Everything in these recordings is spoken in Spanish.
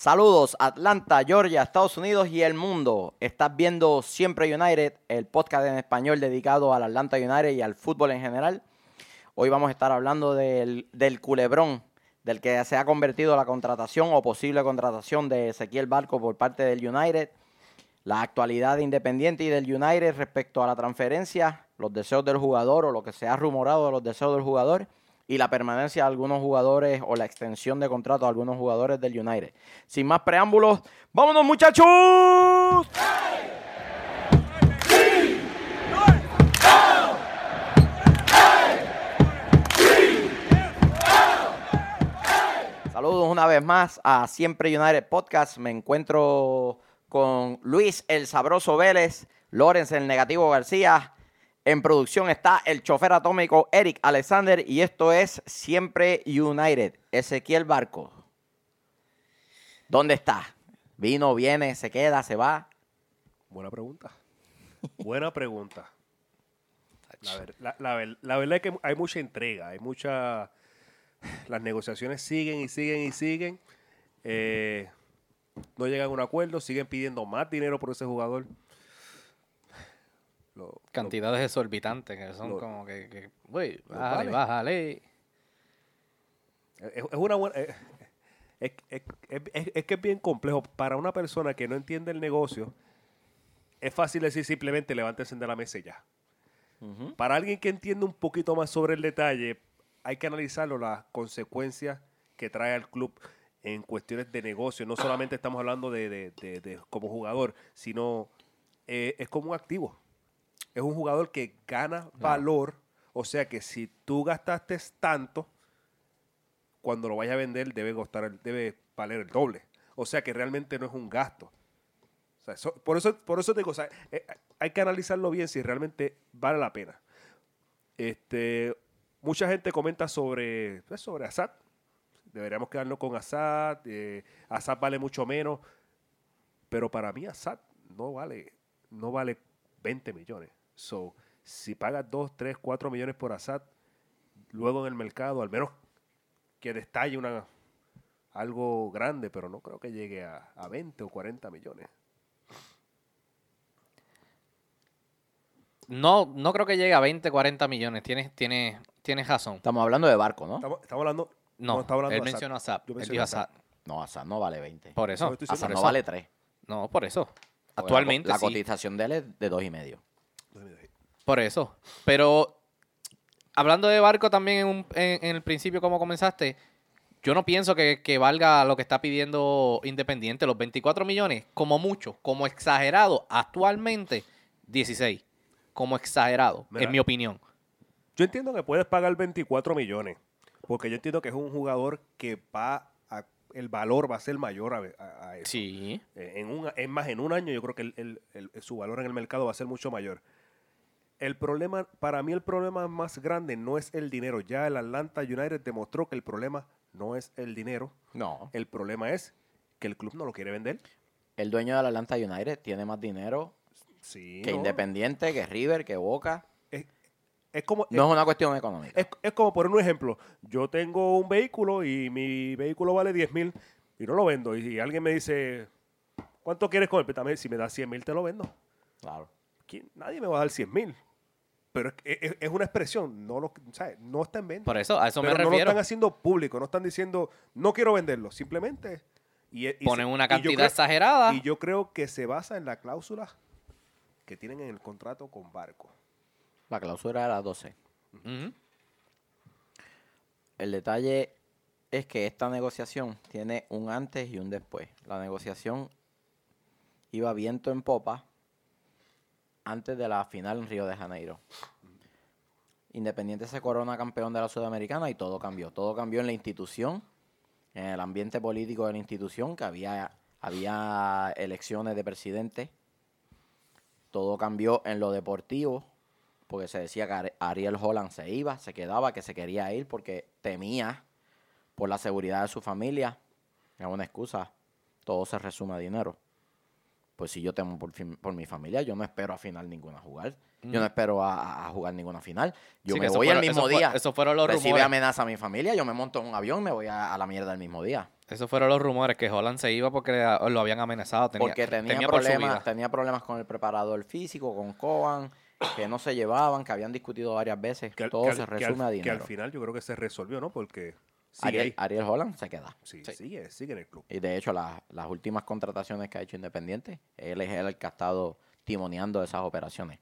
Saludos, Atlanta, Georgia, Estados Unidos y el mundo. Estás viendo Siempre United, el podcast en español dedicado al Atlanta United y al fútbol en general. Hoy vamos a estar hablando del, del culebrón, del que se ha convertido la contratación o posible contratación de Ezequiel Barco por parte del United, la actualidad de Independiente y del United respecto a la transferencia, los deseos del jugador o lo que se ha rumorado de los deseos del jugador y la permanencia de algunos jugadores o la extensión de contrato de algunos jugadores del United. Sin más preámbulos, ¡vámonos muchachos! Saludos una vez más a Siempre United Podcast. Me encuentro con Luis el Sabroso Vélez, Lorenz el Negativo García, en producción está el chofer atómico Eric Alexander y esto es Siempre United. Ezequiel Barco. ¿Dónde está? ¿Vino, viene, se queda, se va? Buena pregunta. Buena pregunta. La, la, verdad es que hay mucha entrega, hay mucha... Las negociaciones siguen y siguen y siguen. Eh, no llegan a un acuerdo, siguen pidiendo más dinero por ese jugador. Cantidades exorbitantes que son como que, uy, bájale, bájale. Es, una buena... Es, que es bien complejo. Para una persona que no entiende el negocio, es fácil decir simplemente levántese de la mesa y ya. Para alguien que entiende un poquito más sobre el detalle, hay que analizarlo, las consecuencias que trae al club en cuestiones de negocio. No solamente estamos hablando de, como jugador, sino eh, es como un activo es un jugador que gana valor. O sea que si tú gastaste tanto, cuando lo vayas a vender debe costar, debe valer el doble. O sea que realmente no es un gasto. por, eso, por eso te digo, eh, hay que analizarlo bien si realmente vale la pena. Este, mucha gente comenta sobre, pues, sobre Assad. Deberíamos quedarnos con Assad. Eh, Assad vale mucho menos. Pero para mí Assad no vale, no vale 20 millones. So, si pagas 2, 3, 4 millones por Assad, luego en el mercado, al menos que destalle una, algo grande, pero no creo que llegue a, a 20 o 40 millones. No, no creo que llegue a 20, 40 millones. Tienes, tienes, tienes razón. Estamos hablando de barco, ¿no? Estamos, hablando. No, hablando él mencionó Assad. Él Assad. No, Assad no vale 20. Por eso. Assad no vale 3. No, por eso. Actualmente. La, cotización de él es de 2,5. Por eso. Pero hablando de barco también en, el principio, como comenzaste, yo no pienso que, valga lo que está pidiendo Independiente, los 24 millones, como mucho, como exagerado, actualmente 16, como exagerado, en mi opinión. Yo entiendo que puedes pagar 24 millones, porque yo entiendo que es un jugador que va a, el valor va a ser mayor a, eso. Sí. Eh, en un, es más, en un año yo creo que su valor en el mercado va a ser mucho mayor. El problema, para mí el problema más grande no es el dinero. Ya el Atlanta United demostró que el problema no es el dinero. No. El problema es que el club no lo quiere vender. El dueño del Atlanta United tiene más dinero que Independiente, que River, que Boca. Es, como, no es, una cuestión económica. Es, como poner un ejemplo. Yo tengo un vehículo y mi vehículo vale 10 mil y no lo vendo. Y, alguien me dice, ¿cuánto quieres con? Si me das 100 mil, te lo vendo. Claro. Nadie me va a dar 100 mil pero es, una expresión, no, lo, no está en venta. Por eso, a eso me refiero. No lo están haciendo público, no están diciendo, no quiero venderlo, simplemente... Y, Ponen una cantidad exagerada. Y yo creo que se basa en la cláusula que tienen en el contrato con Barco. La cláusula era 12. El detalle es que esta negociación tiene un antes y un después. La negociación iba viento en popa antes de la final en Río de Janeiro. Independiente se corona campeón de la Sudamericana y todo cambió. Todo cambió en la institución, en el ambiente político de la institución, que había, había elecciones de presidente. Todo cambió en lo deportivo, porque se decía que Ariel Holland se iba, se quedaba, que se quería ir porque temía por la seguridad de su familia. Es una excusa. Todo se resume a dinero pues si yo temo por, por mi familia, yo no espero a final ninguna jugar. Yo no espero a, jugar ninguna final. Yo me voy el mismo día. eso fueron los Recibe amenaza a mi familia, yo me monto en un avión y me voy a, la mierda el mismo día. Esos fueron los rumores que Holland se iba porque lo habían amenazado. Tenía, porque tenía, problemas, tenía problemas con el preparador físico, con Coban, que no se llevaban, que habían discutido varias veces. Que al- Todo que al- se que al- resume a Que dinero. al final yo creo que se resolvió, ¿no? Porque Ariel. Ariel Holland se queda. Sí, Sí. sigue, sigue en el club. Y de hecho, la- las últimas contrataciones que ha hecho Independiente, él es el que ha estado timoneando esas operaciones.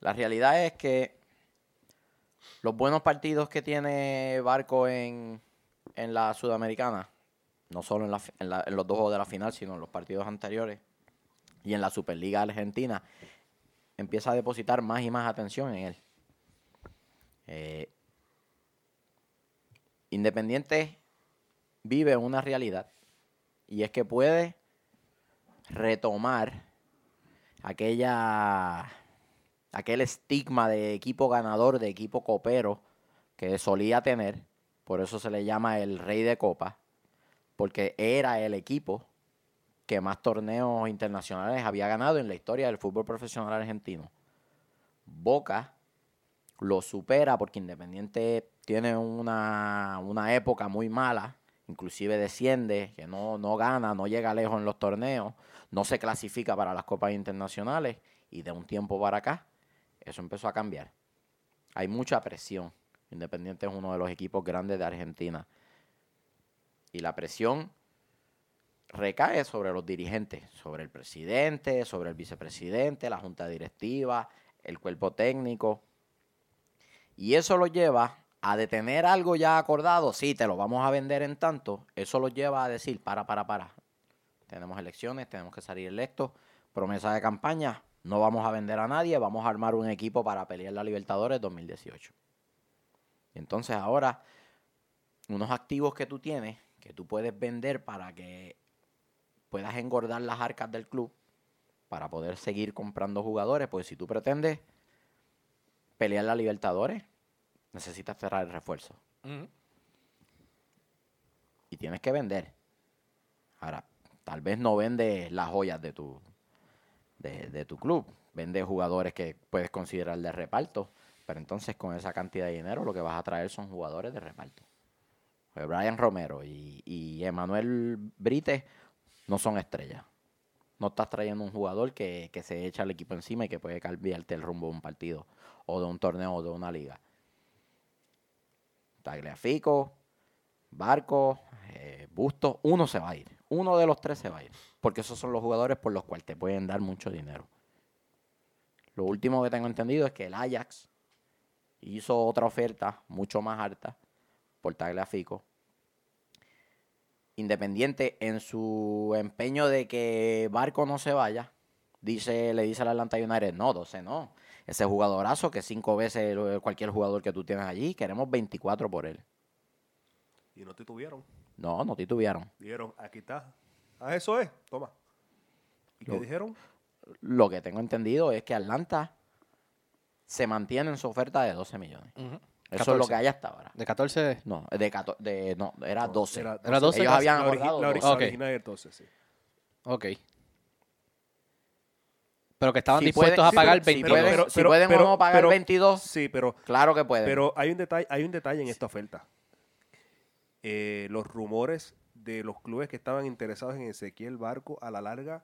La realidad es que los buenos partidos que tiene Barco en, en la Sudamericana, no solo en, la en la- en los dos juegos de la final, sino en los partidos anteriores y en la Superliga Argentina, empieza a depositar más y más atención en él. Eh, Independiente vive una realidad y es que puede retomar aquella aquel estigma de equipo ganador, de equipo copero que solía tener, por eso se le llama el rey de copa, porque era el equipo que más torneos internacionales había ganado en la historia del fútbol profesional argentino. Boca lo supera porque Independiente tiene una, una época muy mala, inclusive desciende, que no, no gana, no llega lejos en los torneos, no se clasifica para las copas internacionales y de un tiempo para acá eso empezó a cambiar. Hay mucha presión. Independiente es uno de los equipos grandes de Argentina. Y la presión recae sobre los dirigentes, sobre el presidente, sobre el vicepresidente, la junta directiva, el cuerpo técnico. Y eso lo lleva a detener algo ya acordado. Sí, te lo vamos a vender en tanto. Eso lo lleva a decir, para, para, para. Tenemos elecciones, tenemos que salir electos. Promesa de campaña, no vamos a vender a nadie, vamos a armar un equipo para pelear la Libertadores 2018. Y entonces ahora, unos activos que tú tienes, que tú puedes vender para que puedas engordar las arcas del club, para poder seguir comprando jugadores, pues si tú pretendes pelear la Libertadores, necesitas cerrar el refuerzo. Y tienes que vender. Ahora, tal vez no vendes las joyas de tu, de, de tu club. Vende jugadores que puedes considerar de reparto. Pero entonces con esa cantidad de dinero lo que vas a traer son jugadores de reparto. Pues Brian Romero y, y Emanuel Brites no son estrellas. No estás trayendo un jugador que, que se echa al equipo encima y que puede cambiarte el rumbo de un partido o de un torneo o de una liga. Tagliafico, Barco, eh, Busto, uno se va a ir. Uno de los tres se va a ir. Porque esos son los jugadores por los cuales te pueden dar mucho dinero. Lo último que tengo entendido es que el Ajax hizo otra oferta mucho más alta por Tagliafico. Independiente en su empeño de que Barco no se vaya, dice, le dice al Atlanta United, no, 12 no. Ese jugadorazo que cinco veces cualquier jugador que tú tienes allí, queremos 24 por él. Y no te tuvieron. No, no titubearon. Dijeron, aquí está. Ah, eso es. Toma. ¿Y qué dijeron? Lo que tengo entendido es que Atlanta se mantiene en su oferta de 12 millones. Eso es lo 14. que hay hasta ahora. De 14. No, de, 14, de no, era 12. Era, Era 12. Ellos habían la, origi- la ori- 12. la Ok. original era 12, sí. Ok. Pero que estaban Si dispuestos pueden- a pagar pueden- si 22. pueden- Pero- si pero- pueden pero- o no pagar pero- 22, Sí, pero, claro que pueden. pero hay, un detalle, hay un detalle en esta oferta. Eh, los rumores de los clubes que estaban interesados en Ezequiel Barco a la larga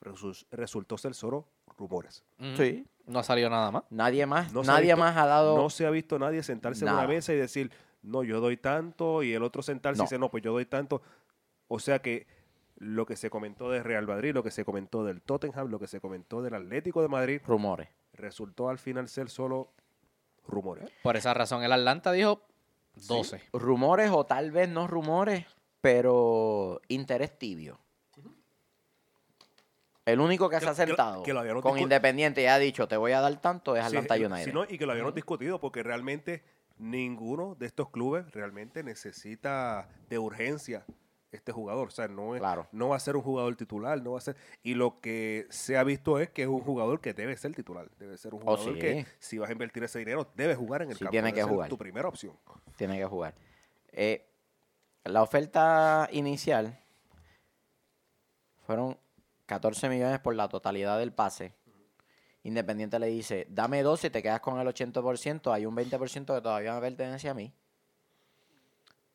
resu- resultó ser solo rumores. Sí, No salió nada más. nadie más, No ha nadie visto- más ha dado... No se ha visto nadie sentarse en Nada. una mesa y decir, no, yo doy tanto, y el otro sentarse No. y dice, no, pues yo doy tanto. O sea que lo que se comentó de Real Madrid, lo que se comentó del Tottenham, lo que se comentó del Atlético de Madrid, rumores. resultó al final ser solo rumores. Por esa razón, el Atlanta dijo 12. Rumores o tal vez no rumores, pero interés tibio. El único que, Que- se ha sentado que con Independiente y ha dicho te voy a dar tanto es Sí, Atlanta eh, United. si no, y que lo habíamos discutido porque realmente ninguno de estos clubes realmente necesita de urgencia este jugador. O sea, no, es, Claro. no va a ser un jugador titular, no va a ser. Y lo que se ha visto es que es un jugador que debe ser titular. Debe ser un Oh, jugador sí. que si vas a invertir ese dinero, debe jugar en el Sí, campo. tiene debe que ser jugar. Tu primera opción. Tiene que jugar. Eh, la oferta inicial fueron 14 millones por la totalidad del pase. Independiente le dice, dame 12 y te quedas con el 80%, hay un 20% que todavía me pertenece a mí.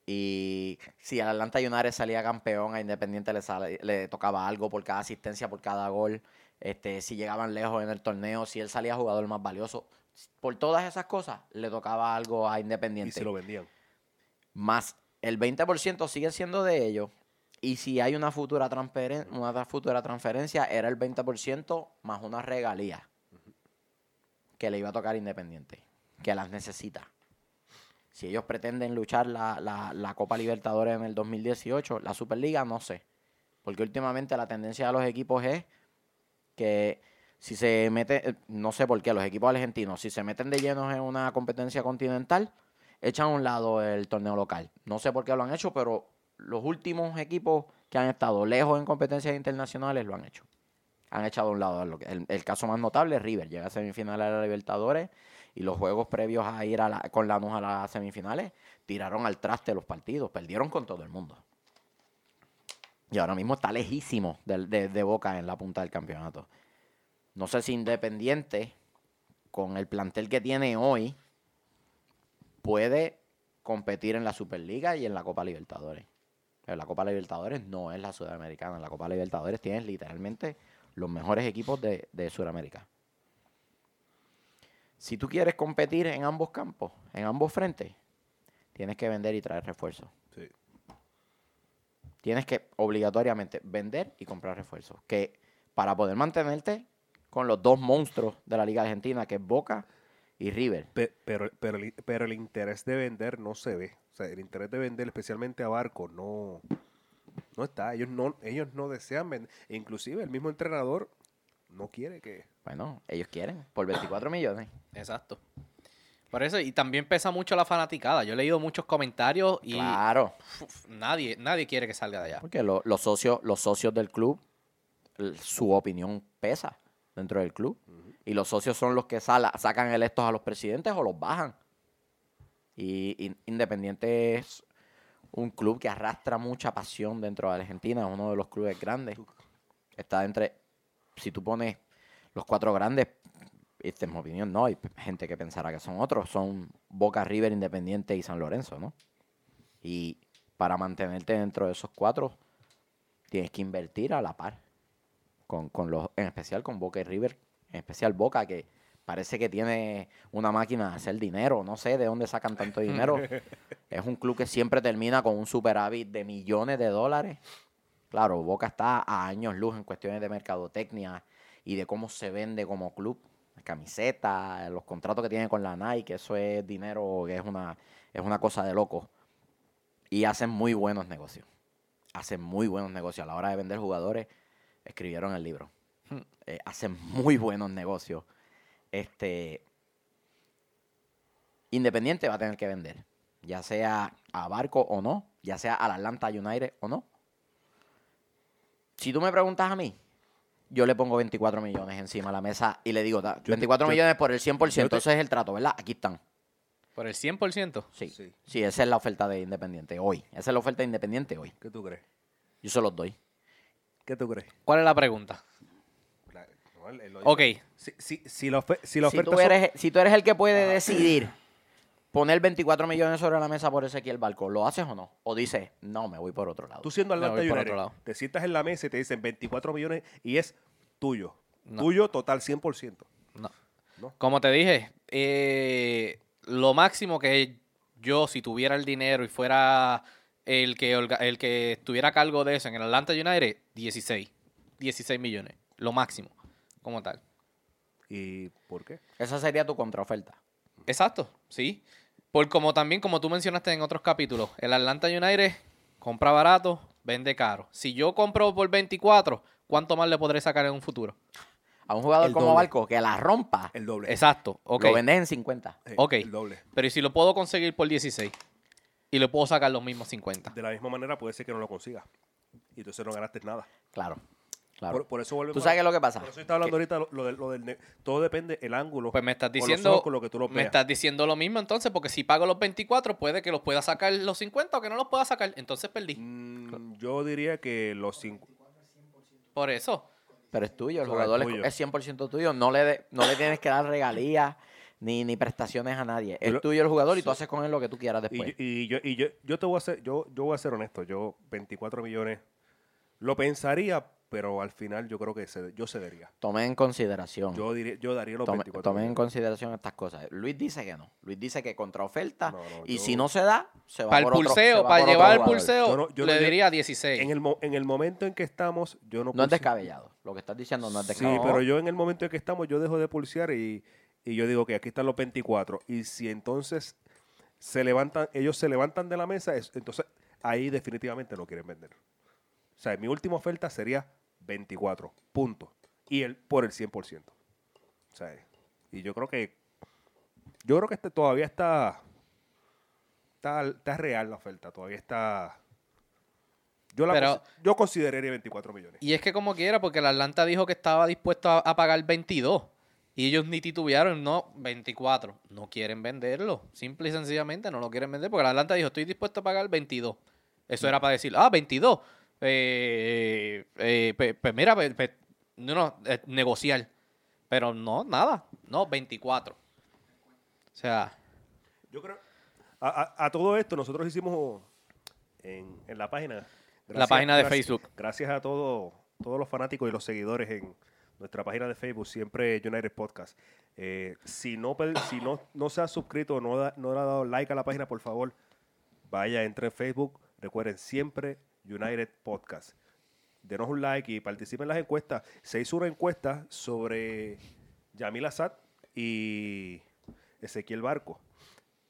Y si el Atlanta United salía campeón, a Independiente le, sale- le tocaba algo por cada asistencia, por cada gol. Este, si llegaban lejos en el torneo, si él salía jugador más valioso. Por todas esas cosas, le tocaba algo a Y Independiente. se lo vendían. Más el 20% sigue siendo de ellos. Y si hay una futura, transferen- una futura transferencia, era el 20% más una regalía que le iba a tocar Independiente, que las necesita. Si ellos pretenden luchar la, la- la Copa Libertadores en el 2018, la Superliga, no sé. Porque últimamente la tendencia de los equipos es que si se mete, eh, no sé por qué, los equipos argentinos, si se meten de llenos en una competencia continental, echan a un lado el torneo local. No sé por qué lo han hecho, pero los últimos equipos que han estado lejos en competencias internacionales lo han hecho. Han echado a un lado. El, caso más notable es River. Llega a semifinales de la Libertadores y los juegos previos a ir a la- con Lanús a las semifinales tiraron al traste los partidos. Perdieron con todo el mundo. Y ahora mismo está lejísimo de Boca en la punta del campeonato. No sé si Independiente, con el plantel que tiene hoy, puede competir en la Superliga y en la Copa Libertadores. Pero la Copa Libertadores no es la Sudamericana. En la Copa Libertadores tienes literalmente los mejores equipos de, de Sudamérica. Si tú quieres competir en ambos campos, en ambos frentes, tienes que vender y traer refuerzos. Sí. Tienes que obligatoriamente vender y comprar refuerzos. Que para poder mantenerte con los dos monstruos de la Liga Argentina, que es Boca y River. Pe- Pero, pero, el, pero el interés de vender no se ve. O sea, el interés de vender, especialmente a Barco, no, no está. Ellos no, ellos no desean vender. E inclusive el mismo entrenador no quiere que... Bueno, ellos quieren por 24 millones. Exacto. Por eso, y también pesa mucho la fanaticada. Yo he leído muchos comentarios y Claro. uf, nadie, nadie quiere que salga de allá. Porque lo- los, socios, los socios del club, su opinión pesa dentro del club. Y los socios son los que sala- sacan electos a los presidentes o los bajan. Y, y Independiente es un club que arrastra mucha pasión dentro de Argentina. Es uno de los clubes grandes. Está entre, si tú pones los cuatro grandes, esta es mi opinión, no, hay gente que pensará que son otros. Son Boca, River, Independiente y San Lorenzo, ¿no? Y para mantenerte dentro de esos cuatro, tienes que invertir a la par. Con, con los, en especial con Boca y River. En especial Boca, que parece que tiene una máquina de hacer dinero. No sé de dónde sacan tanto dinero. es un club que siempre termina con un superávit de millones de dólares. Claro, Boca está a años luz en cuestiones de mercadotecnia y de cómo se vende como club. Camisetas, los contratos que tiene con la Nike, eso es dinero que es una, es una cosa de loco. Y hacen muy buenos negocios. Hacen muy buenos negocios. A la hora de vender jugadores, escribieron el libro. Eh, hacen muy buenos negocios. Este Independiente va a tener que vender. Ya sea a Barco o no. Ya sea al Atlanta United o no. Si tú me preguntas a mí, yo le pongo 24 millones encima de la mesa y le digo, "Da, te- 24 yo- millones por el 100%, yo te- ese es el trato, ¿verdad? Aquí están. Por el 100%. Sí, sí, Sí. esa es la oferta de Independiente hoy. Esa es la oferta de Independiente hoy. ¿Qué tú crees? Yo se los doy. ¿Qué tú crees? ¿Cuál es la pregunta? La- no, Ok. Si, si, si la, si la Si oferta tú, son- eres, si tú eres el que puede decidir poner 24 millones sobre la mesa por Ezequiel Barco, ¿lo haces o no? O dices, no, me voy por otro lado. Tú siendo Atlanta United, te sientas en la mesa y te dicen 24 millones y es tuyo. No. Tuyo total 100%. no. No. Como te dije, eh, lo máximo que yo, si tuviera el dinero y fuera el que, el que estuviera a cargo de eso en el Atlanta United, 16. 16 millones. Lo máximo, como tal. ¿Y por qué? Esa sería tu contraoferta. Exacto, sí. Por como también, como tú mencionaste en otros capítulos, el Atlanta United compra barato, vende caro. Si yo compro por 24, ¿cuánto más le podré sacar en un futuro? A un jugador El como doble. Barco que la rompa, El doble. Exacto, lo vendes en 50. Eh, ok. El doble. Pero ¿y si lo puedo conseguir por 16? Y le puedo sacar los mismos 50. De la misma manera puede ser que no lo consigas. Y entonces no ganaste nada. Claro, claro. Por, por eso vuelve ¿Tú sabes qué es lo que pasa? Por eso está hablando ahorita lo, lo del, lo del Todo depende el ángulo. Pues me estás diciendo, ojos con lo que tú lo me estás diciendo lo mismo entonces, porque si pago los 24, puede que los pueda sacar los 50 o que no los pueda sacar. Entonces perdí. Mm, yo diría que los cinco. Por eso. Pero es tuyo, el jugador es- tuyo. es 100% tuyo. No le, de- no le tienes que dar regalías, ni, ni prestaciones a nadie. Es tuyo el jugador y tú haces con él lo que tú quieras Y, después. y yo, y yo, yo te voy a ser, yo, yo voy a ser honesto, yo 24 millones lo pensaría, pero al final yo creo que cede- yo cedería. Tomen en consideración. Yo diría, yo daría los Tome- 24 tomen en consideración estas cosas. Luis dice que no. Luis dice que contra oferta. No, no, y yo- si no se da, se va Para el por se pulseo, para llevar el pulseo, Yo no- yo le diría 16. En el, en el momento en que estamos, yo no No es descabellado. Lo que estás diciendo no es Sí, descabellado. pero yo en el momento en que estamos, yo dejo de pulsear y, y yo digo que aquí están los 24. Y si entonces se levantan, ellos se levantan de la mesa, es- entonces ahí definitivamente no quieren vender. O sea, mi última oferta sería 24, punto. Y el, por el 100%. O sea, y yo creo que, yo creo que este todavía está, está, está real la oferta, todavía está... Yo, la Pero- cons- yo consideraría 24 millones. Y es que como quiera, porque el Atlanta dijo que estaba dispuesto a, a pagar 22. Y ellos ni titubearon, no, 24. No quieren venderlo. Simple y sencillamente no lo quieren vender porque el Atlanta dijo, estoy dispuesto a pagar 22. Eso era para decir, ah, 22. Eh, eh, pues mira, no, no, eh, negociar. Pero no, nada. No, 24. O sea, Yo creo. A, a- a todo esto, nosotros hicimos en, en la página. La página de gracias- Facebook. Gracias a todo- todos los fanáticos y los seguidores en nuestra página de Facebook, siempre United Podcast. Si no, si no, no se ha suscrito o no, da- no le ha dado like a la página, por favor, vaya, entre en Facebook. Recuerden, siempre United Podcast. Denos un like y participen en las encuestas. Se hizo una encuesta sobre Yamil Assad y Ezequiel Barco.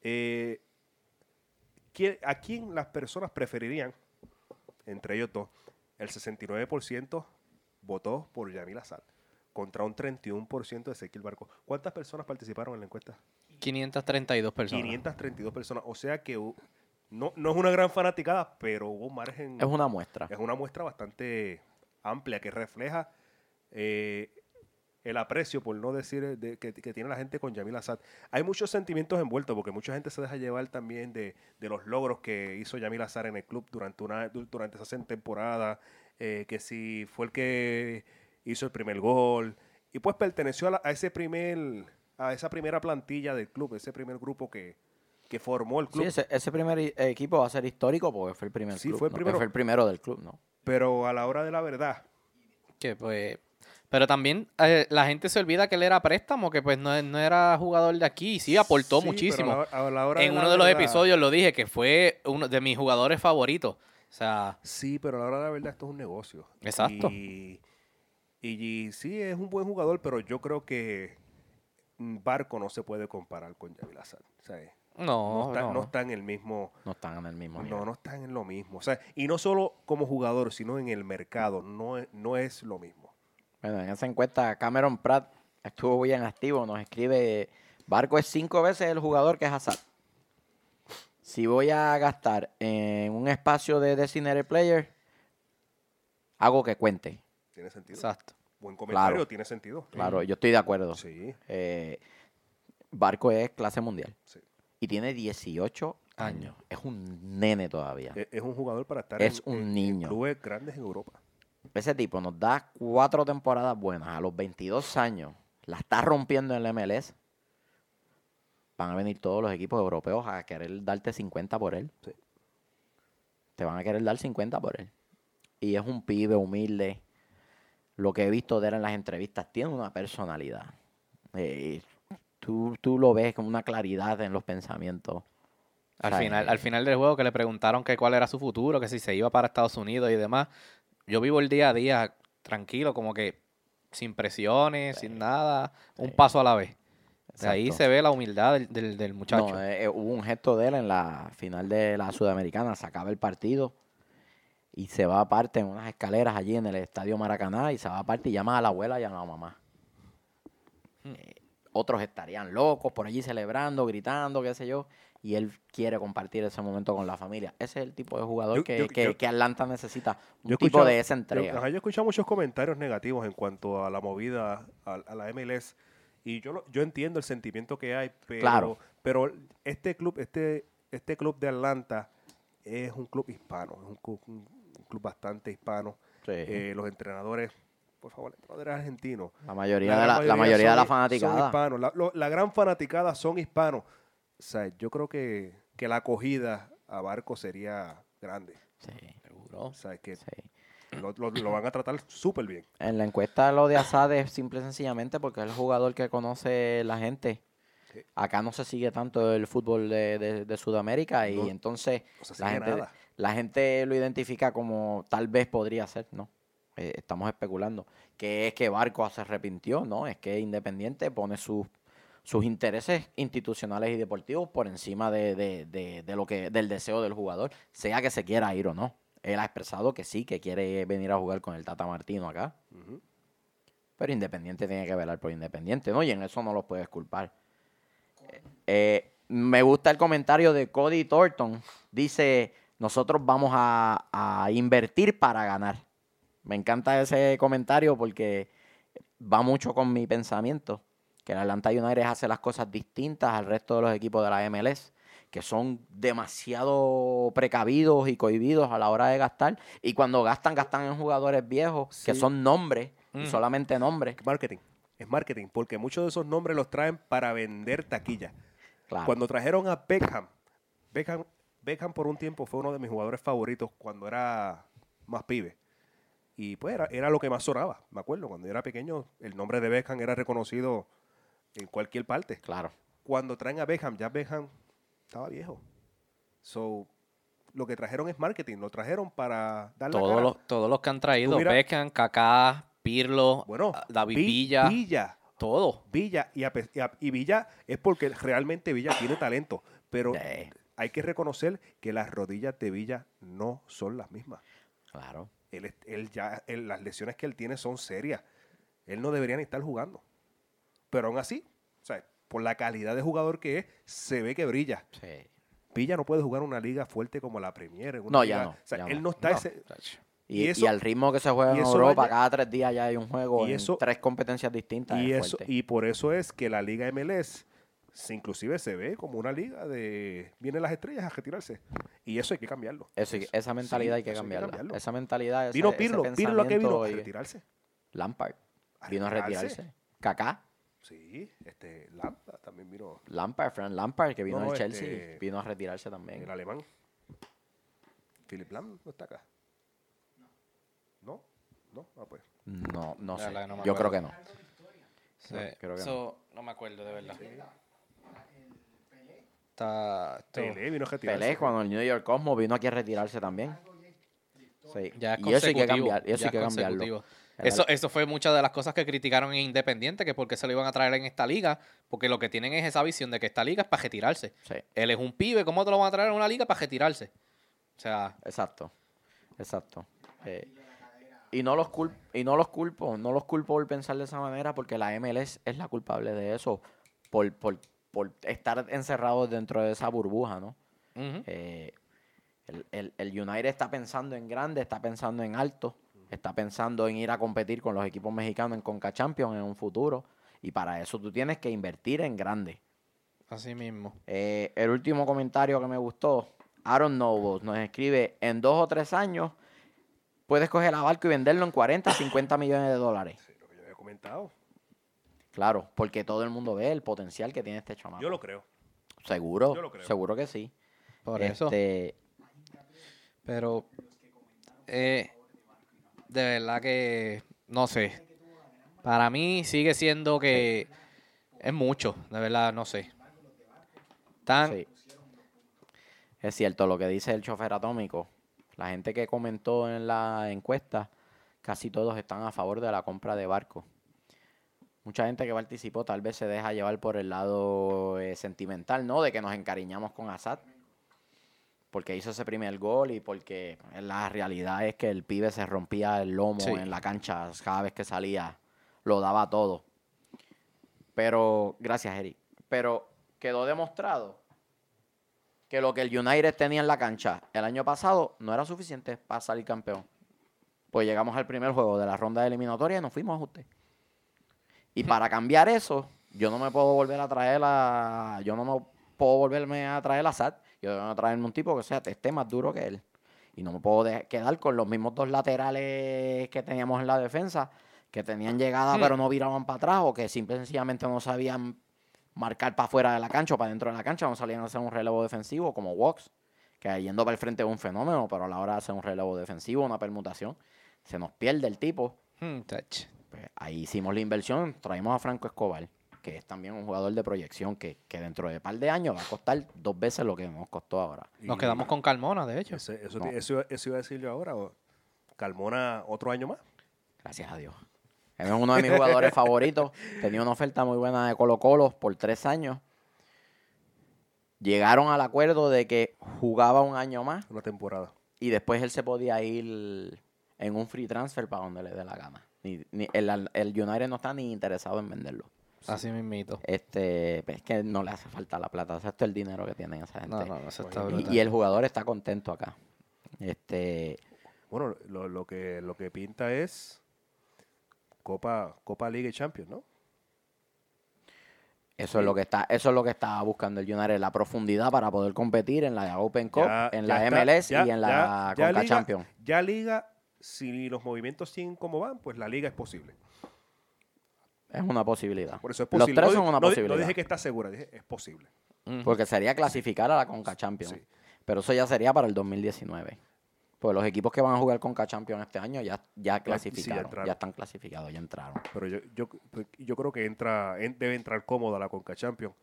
Eh, ¿quién- ¿A quién las personas preferirían, entre ellos dos? El 69% votó por Yamil Assad contra un 31% de Ezequiel Barco. ¿Cuántas personas participaron en la encuesta? 532 personas. 532 personas. O sea que no, no es una gran fanaticada, pero hubo un margen. Es una muestra. Es una muestra bastante amplia que refleja eh, el aprecio, por no decir, de- que, que tiene la gente con Yamil Assad. Hay muchos sentimientos envueltos porque mucha gente se deja llevar también de, de los logros que hizo Yamil Assad en el club durante, una, du- durante esa temporada, eh, que si fue el que hizo el primer gol y pues perteneció a, la- a ese primer a esa primera plantilla del club, ese primer grupo que, que formó el club. Sí, ese, ese primer i- equipo va a ser histórico porque fue el primer Sí, club, fue el ¿no? primero. Fue el primero del club, ¿no? Pero a la hora de la verdad, Que pues. Pero también eh, la gente se olvida que él era préstamo, que pues no, no era jugador de aquí. Sí, aportó Sí, pero muchísimo. a la- a la hora en uno de los verdad- episodios lo dije, que fue uno de mis jugadores favoritos. O sea, Sí, pero a la hora de la verdad esto es un negocio. Exacto. Y, y, y sí, es un buen jugador, pero yo creo que mm, Barco no se puede comparar con Yamil Assad. O sea, no, no, está, no. no está en el mismo... No están en el mismo No, nivel. no están en lo mismo. O sea, y no solo como jugador, sino en el mercado. No, es- no es lo mismo. Bueno, en esa encuesta Cameron Pratt estuvo bien activo. Nos escribe, Barco es cinco veces el jugador que es Hazard. Si voy a gastar en un espacio de designated player, hago que cuente. Tiene sentido. Exacto. Buen comentario, Claro. tiene sentido. Claro, yo estoy de acuerdo. Sí, Eh, Barco es clase mundial. sí. Y tiene 18 Años. Es un nene todavía. Es, es un jugador para estar Es en, un en- en niño. clubes grandes en Europa. Ese tipo nos da cuatro temporadas buenas. A los 22 años la está rompiendo en el MLS. Van a venir todos los equipos europeos a querer darte 50 por él. Sí. Te van a querer dar 50 por él. Y es un pibe humilde. Lo que he visto de él en las entrevistas, tiene una personalidad. Eh, tú, tú lo ves con una claridad en los pensamientos. Al O sea, final, eh, al final del juego que le preguntaron que cuál era su futuro, que si se iba para Estados Unidos y demás. Yo vivo el día a día tranquilo, como que sin presiones, sin nada, un Sí. paso a la vez. De ahí se ve la humildad del, del, del muchacho. No, eh, eh, hubo un gesto de él en la final de la Sudamericana, se acaba el partido y se va aparte en unas escaleras allí en el Estadio Maracaná y se va aparte y llama a la abuela y a la mamá. Hmm. Otros estarían locos por allí celebrando, gritando, qué sé yo, y él quiere compartir ese momento con la familia. Ese es el tipo de jugador Yo- que, yo- que- yo- que Atlanta necesita, un tipo de esa entrega. yo he escuchado muchos comentarios negativos en cuanto a la movida a, a la MLS y yo lo- yo entiendo el sentimiento que hay, pero, Claro. pero este club, este, este club de Atlanta es un club hispano, es un, club- un club bastante hispano. Sí. Eh, los entrenadores por favor, el entrenador es argentino. La mayoría, La de la, la mayoría de la son- Son fanaticada. hispanos. La, lo- la gran fanaticada son hispanos. O sea, yo creo que, que la acogida a Barco sería grande. Sí, Seguro. O sea, que sí. lo, lo- lo van a tratar súper bien. En la encuesta lo de Assad es simple y sencillamente porque es el jugador que conoce la gente. Sí. Acá no se sigue tanto el fútbol de, de- de Sudamérica y No. entonces No se la gente, nada. la gente lo identifica como tal vez podría ser, ¿no? Eh, estamos especulando. Que es que Barco se arrepintió, ¿no? Es que Independiente pone sus sus intereses institucionales y deportivos por encima de, de- de- de lo que del deseo del jugador, sea que se quiera ir o no. Él ha expresado que sí, que quiere venir a jugar con el Tata Martino acá. Pero Independiente tiene que velar por Independiente, ¿no? Y en eso no los puedes culpar. Eh, me gusta el comentario de Cody Thornton. Dice, nosotros vamos a, a invertir para ganar. Me encanta ese comentario porque va mucho con mi pensamiento. Que el Atlanta United hace las cosas distintas al resto de los equipos de la MLS. Que son demasiado precavidos y cohibidos a la hora de gastar. Y cuando gastan, gastan en jugadores viejos, que son nombres, y Mm. solamente nombres. Marketing. Es marketing, porque muchos de esos nombres los traen para vender taquilla. Claro. Cuando trajeron a Beckham, Beckham, Beckham por un tiempo fue uno de mis jugadores favoritos cuando era más pibe. Y pues era, era lo que más sonaba. Me acuerdo, cuando yo era pequeño, el nombre de Beckham era reconocido en cualquier parte. Claro. Cuando traen a Beckham, ya Beckham estaba viejo. So, lo que trajeron es marketing. Lo trajeron para darle Todos los, todos los que han traído, mira- Beckham, Kaká, Pirlo, Bueno, ah, David Vi- Villa, Villa. todo. Villa y, a y a- y Villa es porque realmente Villa tiene talento, pero hay que reconocer que las rodillas de Villa no son las mismas. claro. Él, él ya, él- las lesiones que él tiene son serias. Él no debería ni estar jugando. Pero aún así, o sea, por la calidad de jugador que es, se ve que brilla. Sí. Villa no puede jugar una liga fuerte como la Premier. una No, liga- ya no, O sea, ya él no. está No. ese- Y, Y y eso- al ritmo que se juega en Europa, vaya- cada tres días ya hay un juego Y en eso- tres competencias distintas. Y, es eso, y por eso es que la Liga MLS se- inclusive se ve como una liga de vienen las estrellas a retirarse. Y eso hay que cambiarlo. Eso- Eso- esa mentalidad sí, hay que eso cambiarla. cambiarlo. Esa mentalidad, ese, Vino ese Pirlo, Pirlo a qué vino a retirarse. Lampard vino a retirarse. Kaká, Sí, este Lampa también vino Lampard, Frank Lampard, que vino No, del no, Chelsea, este- vino a retirarse también. el alemán. Philip Lam no está acá. No, no, ah, pues. No, no sé. que no Yo creo que no. Sí. No, creo que So, no me acuerdo, de verdad. Está, esto- Pelé vino a retirarse. Pelé, cuando el New York Cosmos vino aquí a retirarse también. Sí. Ya es y eso hay que consecutivo, cambiar, y eso ya hay que es cambiarlo. consecutivo. Era- Eso, eso fue muchas de las cosas que criticaron en Independiente, que por qué se lo iban a traer en esta liga, porque lo que tienen es esa visión de que esta liga es para retirarse. Sí, Él es un pibe, ¿cómo te lo van a traer en una liga para retirarse? O sea, exacto. Exacto. Eh, y no los culpo, y no los culpo, no los culpo por pensar de esa manera porque la MLS es la culpable de eso, por, por, por estar encerrados dentro de esa burbuja, ¿no? Eh, el, el- el United está pensando en grande, está pensando en alto, está pensando en ir a competir con los equipos mexicanos en Conca Champions en un futuro. Y para eso tú tienes que invertir en grande. así mismo. Eh, el último comentario que me gustó, Aaron Nobles nos escribe, en dos o tres años puedes coger a Barco y venderlo en 40, 50 millones de dólares. Sí, lo que yo había comentado. Claro, porque todo el mundo ve el potencial que tiene este chamaco. Yo lo creo. seguro, yo lo creo. seguro que sí. Por eso. Este, Pero, eh, de verdad que, no sé. Para mí sigue siendo que es mucho, de verdad, no sé. Tan, Sí. Es cierto lo que dice el chofer atómico. La gente que comentó en la encuesta, casi todos están a favor de la compra de barcos. Mucha gente que participó tal vez se deja llevar por el lado eh, sentimental, ¿no? De que nos encariñamos con Assad. Porque hizo ese primer gol y porque la realidad es que el pibe se rompía el lomo Sí. en la cancha cada vez que salía. Lo daba todo. Pero, gracias, Eric. Pero quedó demostrado que lo que el United tenía en la cancha el año pasado no era suficiente para salir campeón. Pues llegamos al primer juego de la ronda de eliminatoria y nos fuimos a ajuste. Y para cambiar eso, yo no me puedo volver a traer a. Yo no me puedo volverme a traer a Sad. Yo que traerme un tipo que sea, esté más duro que él. Y no me puedo quedar con los mismos dos laterales que teníamos en la defensa, que tenían llegada pero no viraban para atrás o que simple y sencillamente no sabían marcar para afuera de la cancha o para dentro de la cancha, no salían a hacer un relevo defensivo como Walks, que yendo para el frente es un fenómeno, pero a la hora de hacer un relevo defensivo, una permutación, se nos pierde el tipo. Hmm, tach. Pues ahí hicimos la inversión, traímos a Franco Escobar, que es también un jugador de proyección que, que dentro de un par de años va a costar dos veces lo que nos costó ahora. Nos quedamos con Carmona, de hecho. ese- eso, No. te- eso, eso iba a decir yo ahora. o- Carmona otro año más. Gracias a Dios. Él es uno de mis jugadores favoritos. Tenía una oferta muy buena de Colo Colo por tres años. Llegaron al acuerdo de que jugaba un año más Una temporada. y después él se podía ir en un free transfer para donde le dé la gana. Ni, ni- el, el United no está ni interesado en venderlo. Así mismito. Este, pues, es que no le hace falta la plata. O sea, esto es el dinero que tienen esa gente. No, no, eso está Y- el jugador está contento acá. Este, Bueno, lo, lo que, lo que pinta es Copa, Copa Liga y Champions, ¿no? Eso es lo que está, eso es lo que está buscando el United, la profundidad para poder competir en la Open Cup, Ya- en ya la está, MLS ya- y en la ya- ya Conca Liga- Champions. Ya Liga, si los movimientos siguen como van, pues la Liga es posible. Es una posibilidad. Por eso es Los posible. tres No son una no posibilidad. No dije que está segura, dije es posible. Porque sería clasificar a la Conca Champions. Sí. Pero eso ya sería para el 2019. Pues los equipos que van a jugar Conca Champions este año ya, ya clasificaron, entraron. ya están clasificados, ya entraron. Pero yo, yo, yo creo que entra, en- debe entrar cómoda la Conca Champions.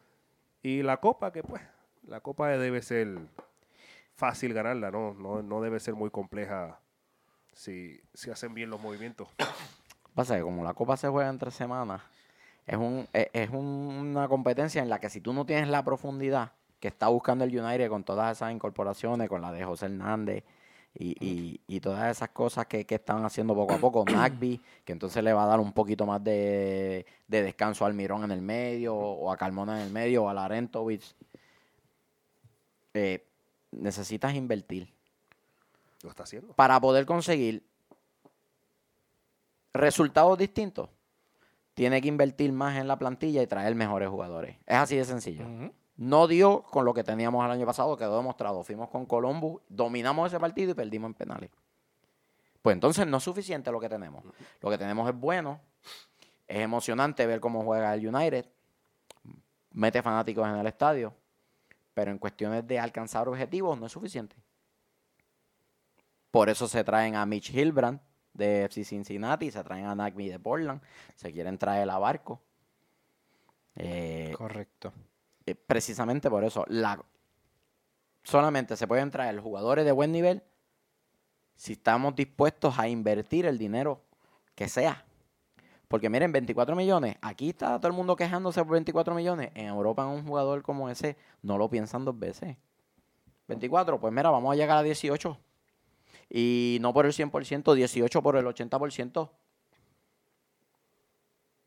Y la Copa, que pues, la Copa debe ser fácil ganarla, ¿no? No, no debe ser muy compleja si, si hacen bien los movimientos. Pasa que como la Copa se juega entre semanas, es, un, es, es un- una competencia en la que si tú no tienes la profundidad que está buscando el United con todas esas incorporaciones, con la de José Hernández y, y- y todas esas cosas que, que están haciendo poco a poco, Nagby, que entonces le va a dar un poquito más de, de descanso al Mirón en el medio, o a Carmona en el medio, o a Larentovic. Eh, necesitas invertir Lo está haciendo. para poder conseguir resultados distintos, tiene que invertir más en la plantilla y traer mejores jugadores. Es así de sencillo. No dio con lo que teníamos el año pasado, quedó demostrado. Fuimos con Columbus, dominamos ese partido y perdimos en penales. Pues entonces no es suficiente lo que tenemos. Lo que tenemos es bueno, es emocionante ver cómo juega el United, mete fanáticos en el estadio, pero en cuestiones de alcanzar objetivos no es suficiente. Por eso se traen a Mitch Hilbrand de FC Cincinnati, se traen a Nagby de Portland, se quieren traer a Barco. Eh, Correcto. eh, precisamente por eso, la, solamente se pueden traer jugadores de buen nivel si estamos dispuestos a invertir el dinero que sea. Porque miren, 24 millones, aquí está todo el mundo quejándose por 24 millones. En Europa un jugador como ese no lo piensan dos veces. 24, pues mira, vamos a llegar a 18. Y no por el 100%, 18 por el 80%.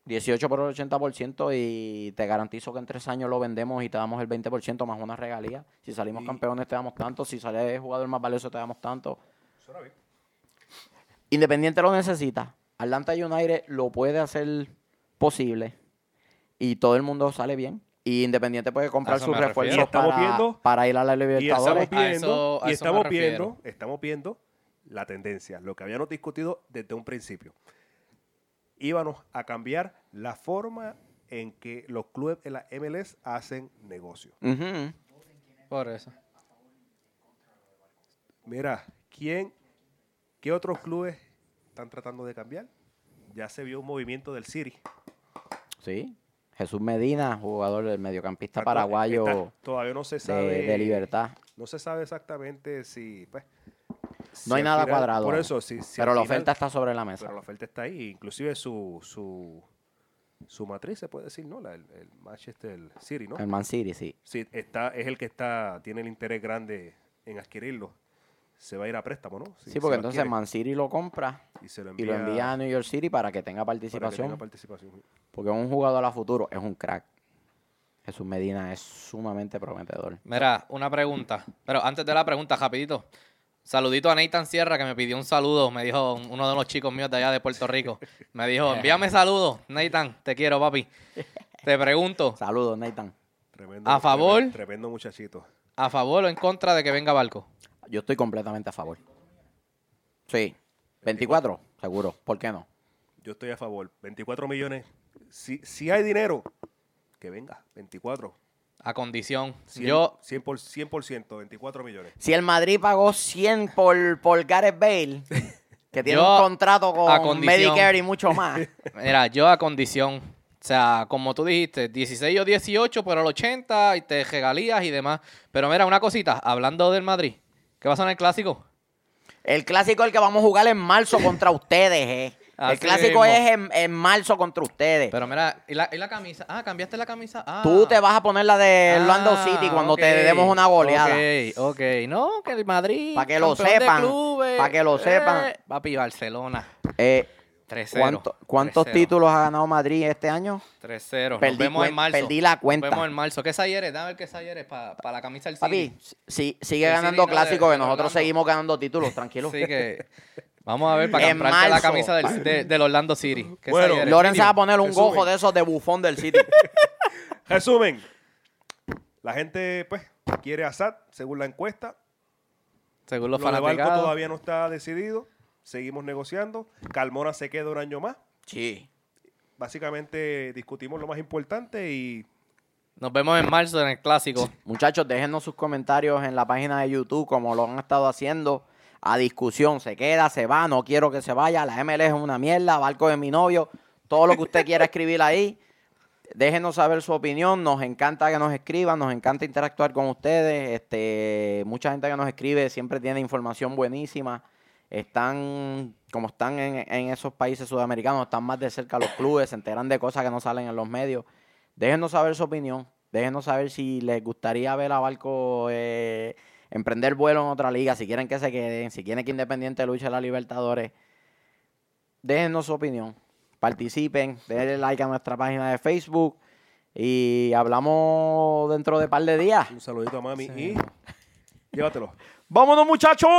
18 por el 80% y te garantizo que en tres años lo vendemos y te damos el 20% más una regalía. Si salimos Y- campeones te damos tanto, si sale jugador más valioso te damos tanto. Suena bien. Independiente lo necesita. Atlanta United lo puede hacer posible y todo el mundo sale bien. Y Independiente puede comprar sus refuerzos para, viendo- para ir a la Y estamos Libertadores. A viendo, eso- a y estamos viendo, estamos viendo la tendencia, lo que habíamos discutido desde un principio. Íbamos a cambiar la forma en que los clubes de la MLS hacen negocio. Por eso. Mira, ¿quién, qué otros clubes están tratando de cambiar? Ya se vio un movimiento del City. Sí. Jesús Medina, jugador del mediocampista Está- paraguayo está- todavía no se sabe. de, de Libertad. No se sabe exactamente si. Pues, si No hay nada final- cuadrado. Por eso, si, si pero la final- oferta está sobre la mesa. Pero la oferta está ahí. Inclusive su, su, su matriz, se puede decir, ¿no? La, el, el Manchester City, ¿no? El Man City, sí. Sí, está, es el que está, tiene el interés grande en adquirirlo. Se va a ir a préstamo, ¿no? Si- Sí, porque entonces adquiere. Man City lo compra y, se lo y lo envía a New York City para que tenga que participación. tenga participación. Porque un jugador a futuro es un crack. Jesús Medina es sumamente prometedor. Mira, una pregunta. Pero antes de la pregunta, rapidito. Saludito a Nathan Sierra que me pidió un saludo. Me dijo uno de los chicos míos de allá de Puerto Rico. Me dijo, envíame saludos. Nathan, te quiero, papi. Te pregunto, Saludos, Nathan. Tremendo, ¿A favor? Tremendo, tremendo muchachito. ¿a favor o en contra de que venga Barco? Yo estoy completamente a favor. Sí. 24, seguro. ¿Por qué no? Yo estoy a favor. 24 millones. Si, si hay dinero, que venga. 24. A condición. 100, Yo, 100%, por, 100%, 24 millones. Si el Madrid pagó 100 por, por Gareth Bale, que tiene Yo, un contrato a con condición. Medicare y mucho más. mira, yo a condición. O sea, como tú dijiste, 16 o 18 por el 80 y te regalías y demás. Pero mira, una cosita, hablando del Madrid, ¿qué pasa en el clásico? El clásico es el que vamos a jugar en marzo contra ustedes, eh. El clásico mismo. es en, en marzo contra ustedes. Pero mira, ¿y la, y la camisa? Ah, cambiaste la camisa. Ah. Tú te vas a poner la de Orlando Ah, City cuando te demos una goleada. Ok, ok. No, que el Madrid. Pa' que lo sepan, clubes, pa' que lo sepan. eh, papi, Barcelona. Eh, 3-0. ¿cuánto- ¿Cuántos 3-0. títulos ha ganado Madrid este año? 3-0. Nos Perdí en marzo. perdí la cuenta. Nos vemos en marzo. ¿Qué Sayeres? Dame ver qué Sayeres para la camisa del City. Papi, si, sigue El ganando City no de- que nosotros Orlando. seguimos ganando títulos, tranquilo. Así que vamos a ver para En comprarte la marzo. camisa del, de- del Orlando City. ¿Qué Bueno? Lorenz se va a poner un Resumen. gojo de esos de bufón del City. Resumen. La gente, pues, quiere a Assad, según la encuesta. Según los Lo de Barco fanaticados. todavía no está decidido. Seguimos negociando. Carmona se queda un año más. Sí. Básicamente discutimos lo más importante y Nos vemos en marzo en el clásico. Muchachos, déjenos sus comentarios en la página de YouTube, como lo han estado haciendo. A discusión, se queda, se va, no quiero que se vaya. La ML es una mierda, barco de mi novio. Todo lo que usted quiera escribir ahí. Déjenos saber su opinión. Nos encanta que nos escriban, nos encanta interactuar con ustedes. Este, mucha gente que nos escribe siempre tiene información buenísima. Están, como están en, en esos países sudamericanos, están más de cerca los clubes, se enteran de cosas que no salen en los medios. Déjenos saber su opinión. Déjenos saber si les gustaría ver a Barco eh, emprender vuelo en otra liga, si quieren que se queden, si quieren que Independiente luche a la Libertadores. Déjenos su opinión. Participen, denle like a nuestra página de Facebook y hablamos dentro de par de días. un saludito a mami Sí. y llévatelo. ¡Vámonos, muchachos!